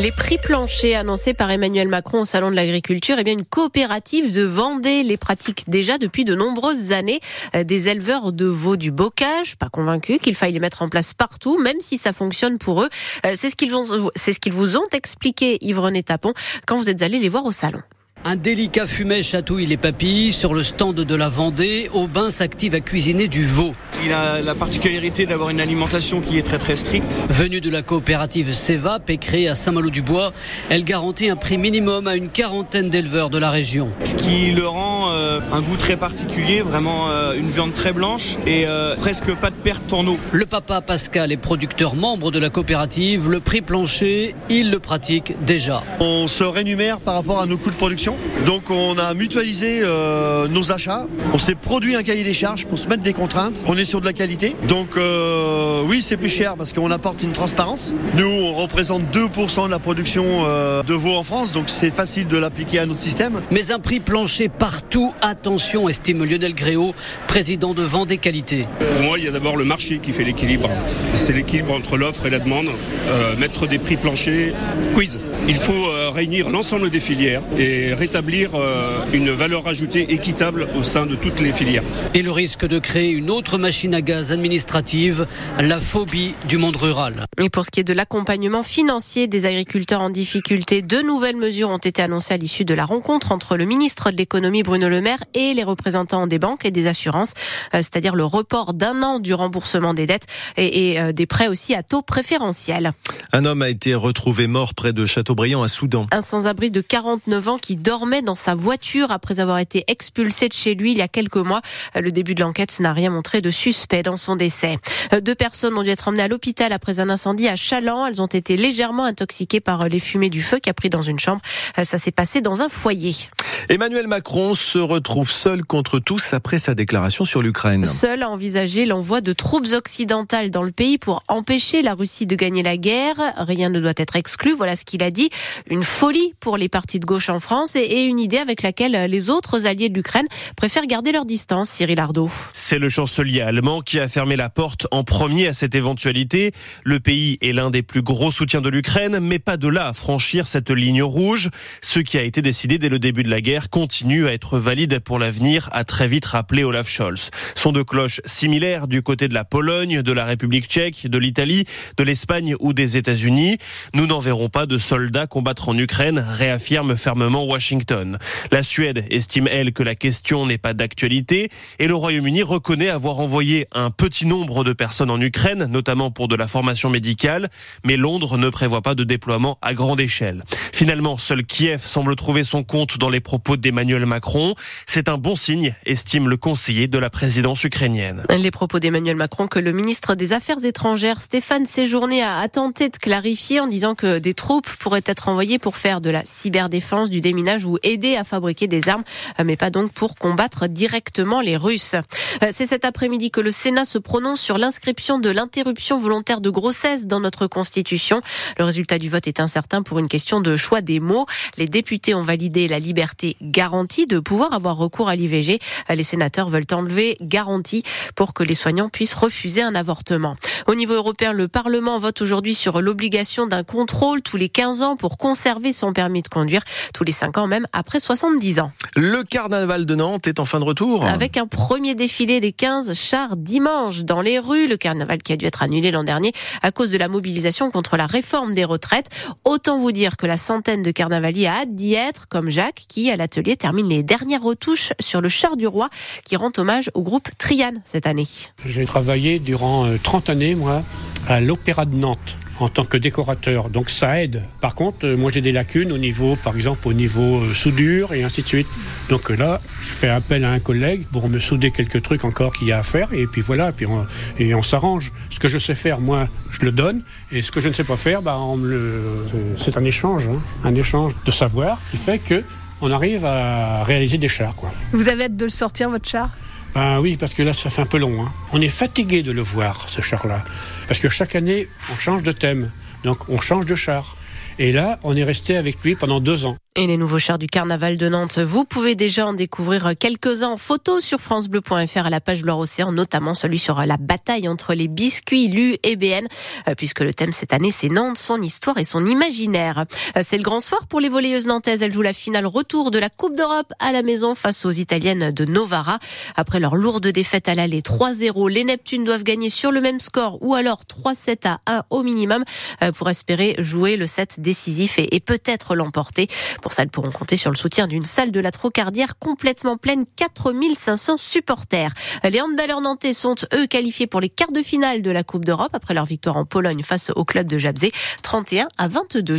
Les prix planchers annoncés par Emmanuel Macron au Salon de l'Agriculture, eh bien une coopérative de Vendée les pratique déjà depuis de nombreuses années. Euh, des éleveurs de veaux du bocage, pas convaincus qu'il faille les mettre en place partout, même si ça fonctionne pour eux. Euh, c'est ce qu'ils ce qu'ils vous ont expliqué, Yves-René Tapon, quand vous êtes allé les voir au salon. Un délicat fumet chatouille les papilles. Sur le stand de la Vendée, Aubin s'active à cuisiner du veau. Il a la particularité d'avoir une alimentation qui est très très stricte. Venue de la coopérative Cevap et créée à Saint-Malo-du-Bois, elle garantit un prix minimum à une quarantaine d'éleveurs de la région. Ce qui le rend un goût très particulier, vraiment euh, une viande très blanche et euh, presque pas de perte en eau. Le papa Pascal est producteur membre de la coopérative. Le prix plancher, il le pratique déjà. On se rémunère par rapport à nos coûts de production donc on a mutualisé euh, nos achats. On s'est produit un cahier des charges pour se mettre des contraintes. On est sur de la qualité. Donc euh, oui, c'est plus cher parce qu'on apporte une transparence. Nous, on représente 2% de la production euh, de veau en France, donc c'est facile de l'appliquer à notre système. Mais un prix plancher partout, attention, estime Lionel Gréau, président de Vendée Qualité. Pour moi, il y a d'abord le marché qui fait l'équilibre. C'est l'équilibre entre l'offre et la demande. mettre des prix planchers, quiz. Il faut réunir l'ensemble des filières et rétablir euh, une valeur ajoutée équitable au sein de toutes les filières. Et le risque de créer une autre machine à gaz administrative, la phobie du monde rural. Et pour ce qui est de l'accompagnement financier des agriculteurs en difficulté, deux nouvelles mesures ont été annoncées à l'issue de la rencontre entre le ministre de l'économie Bruno Le Maire et les représentants des banques et des assurances, euh, c'est-à-dire le report d'un an du remboursement des dettes et, euh, des prêts aussi à taux préférentiel. Un homme a été retrouvé mort près de Châteaubriand à Soudan. Un sans-abri de 49 ans qui dormait dans sa voiture après avoir été expulsé de chez lui il y a quelques mois. Le début de l'enquête n'a rien montré de suspect dans son décès. Deux personnes ont dû être emmenées à l'hôpital après un incendie à Chaland. Elles ont été légèrement intoxiquées par les fumées du feu qui a pris dans une chambre. Ça s'est passé dans un foyer. Emmanuel Macron se retrouve seul contre tous après sa déclaration sur l'Ukraine. Seul à envisager l'envoi de troupes occidentales dans le pays pour empêcher la Russie de gagner la guerre. Rien ne doit être exclu. Voilà ce qu'il a dit. Une folie pour les partis de gauche en France et une idée avec laquelle les autres alliés de l'Ukraine préfèrent garder leur distance. Cyril Ardo. C'est le chancelier allemand qui a fermé la porte en premier à cette éventualité. Le pays est l'un des plus gros soutiens de l'Ukraine, mais pas de là à franchir cette ligne rouge. Ce qui a été décidé dès le début de la guerre continue à être valide pour l'avenir, a très vite rappelé Olaf Scholz. Sont de cloches similaires du côté de la Pologne, de la République tchèque, de l'Italie, de l'Espagne ou des États-Unis. Nous n'en verrons pas de soldats combattre en Ukraine, réaffirme fermement Washington. La Suède estime, elle, que la question n'est pas d'actualité et le Royaume-Uni reconnaît avoir envoyé un petit nombre de personnes en Ukraine, notamment pour de la formation médicale, mais Londres ne prévoit pas de déploiement à grande échelle. Finalement, seul Kiev semble trouver son compte dans les propos d'Emmanuel Macron. C'est un bon signe, estime le conseiller de la présidence ukrainienne. Les propos d'Emmanuel Macron que le ministre des Affaires étrangères, Stéphane Séjourné, a tenté de clarifier en disant que des troupes pourraient être envoyées pour faire de la cyberdéfense, du déminage ou aider à fabriquer des armes, mais pas donc pour combattre directement les Russes. C'est cet après-midi que le Sénat se prononce sur l'inscription de l'interruption volontaire de grossesse dans notre Constitution. Le résultat du vote est incertain pour une question de choix des mots. Les députés ont validé la liberté garantie de pouvoir avoir recours à l'IVG. Les sénateurs veulent enlever garantie pour que les soignants puissent refuser un avortement. Au niveau européen, le Parlement vote aujourd'hui sur l'obligation d'un contrôle tous les 15 ans pour conserver son permis de conduire, tous les 5 ans même après 70 ans. Le carnaval de Nantes est en fin de retour. Avec un premier défilé des 15 chars dimanche dans les rues, le carnaval qui a dû être annulé l'an dernier à cause de la mobilisation contre la réforme des retraites. Autant vous dire que la centaine de carnavaliers a hâte d'y être, comme Jacques, qui à L'atelier termine les dernières retouches sur le char du roi qui rend hommage au groupe Trian cette année. J'ai travaillé durant 30 euh, années, moi, à l'Opéra de Nantes en tant que décorateur. Donc ça aide. Par contre, euh, moi j'ai des lacunes au niveau, par exemple, au niveau euh, soudure et ainsi de suite. Donc là, je fais appel à un collègue pour me souder quelques trucs encore qu'il y a à faire. Et puis voilà, on, et on s'arrange. Ce que je sais faire, moi, je le donne. Et ce que je ne sais pas faire, bah, c'est un échange. Hein. un échange de savoir qui fait que on arrive à réaliser des chars. Quoi. Vous avez hâte de le sortir, votre char? Ben oui, parce que là, ça fait un peu long. Hein. On est fatigué de le voir, ce char-là. Parce que chaque année, on change de thème. Donc, on change de char. Et là, on est resté avec lui pendant deux ans. Et les nouveaux chars du carnaval de Nantes, vous pouvez déjà en découvrir quelques-uns en photo sur francebleu.fr à la page Loire-Océan, notamment celui sur la bataille entre les biscuits, Lu et BN, euh, puisque le thème cette année c'est Nantes, son histoire et son imaginaire. Euh, c'est le grand soir pour les volleyeuses nantaises. Elles jouent la finale retour de la Coupe d'Europe à la maison face aux Italiennes de Novara. Après leur lourde défaite à l'aller 3-0, les Neptunes doivent gagner sur le même score ou alors 3-7 à 1 au minimum euh, pour espérer jouer le set décisif et, peut-être l'emporter. Pour ça, elles pourront compter sur le soutien d'une salle de la Trocardière complètement pleine, 4500 supporters. Les handballeurs nantais sont, eux, qualifiés pour les quarts de finale de la Coupe d'Europe après leur victoire en Pologne face au club de Jabzé, 31 à 22.